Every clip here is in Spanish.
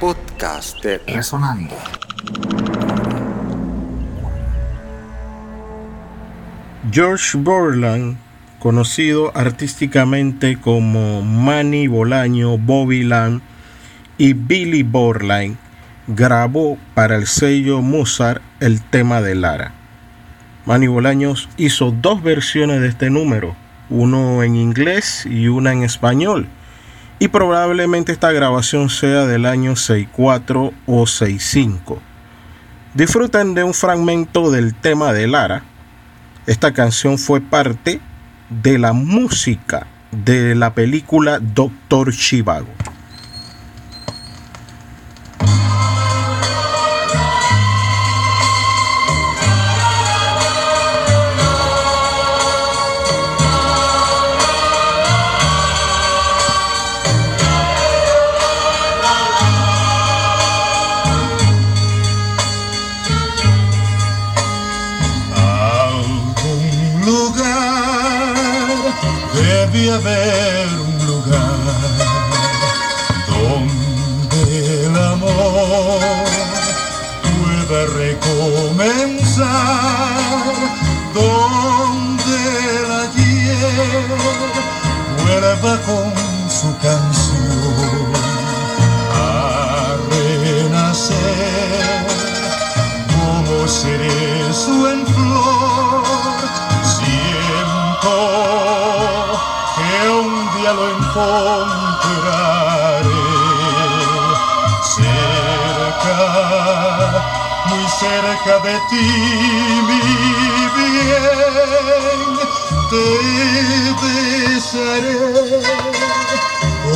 podcast de Resonando. George Borland, conocido artísticamente como Manny Bolaño, Bobby Land y Billy Borland, grabó para el sello Mozart el tema de Lara. Manny Bolaños hizo dos versiones de este número, uno en inglés y una en español, y probablemente esta grabación sea del año 64 o 65. Disfruten de un fragmento del tema de Lara. Esta canción fue parte de la música de la película Doctor Chivago. Lugar, debe haber un lugar donde el amor pueda recomenzar, donde el ayer vuelva con su canción día lo encontraré cerca, muy cerca de ti, mi bien, te besaré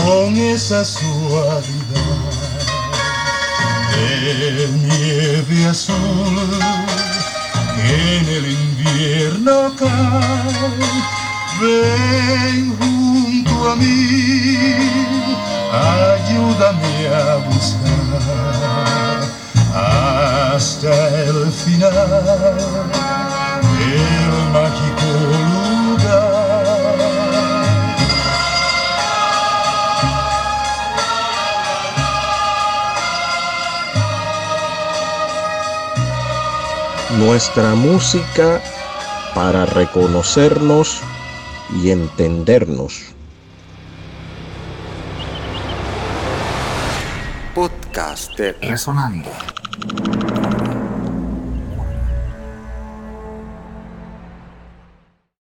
con esa suavidad de nieve azul que en el invierno cae. Ven a mí, ayúdame a buscar hasta el final el mágico lugar. Nuestra música para reconocernos y entendernos. Podcast de Resonando.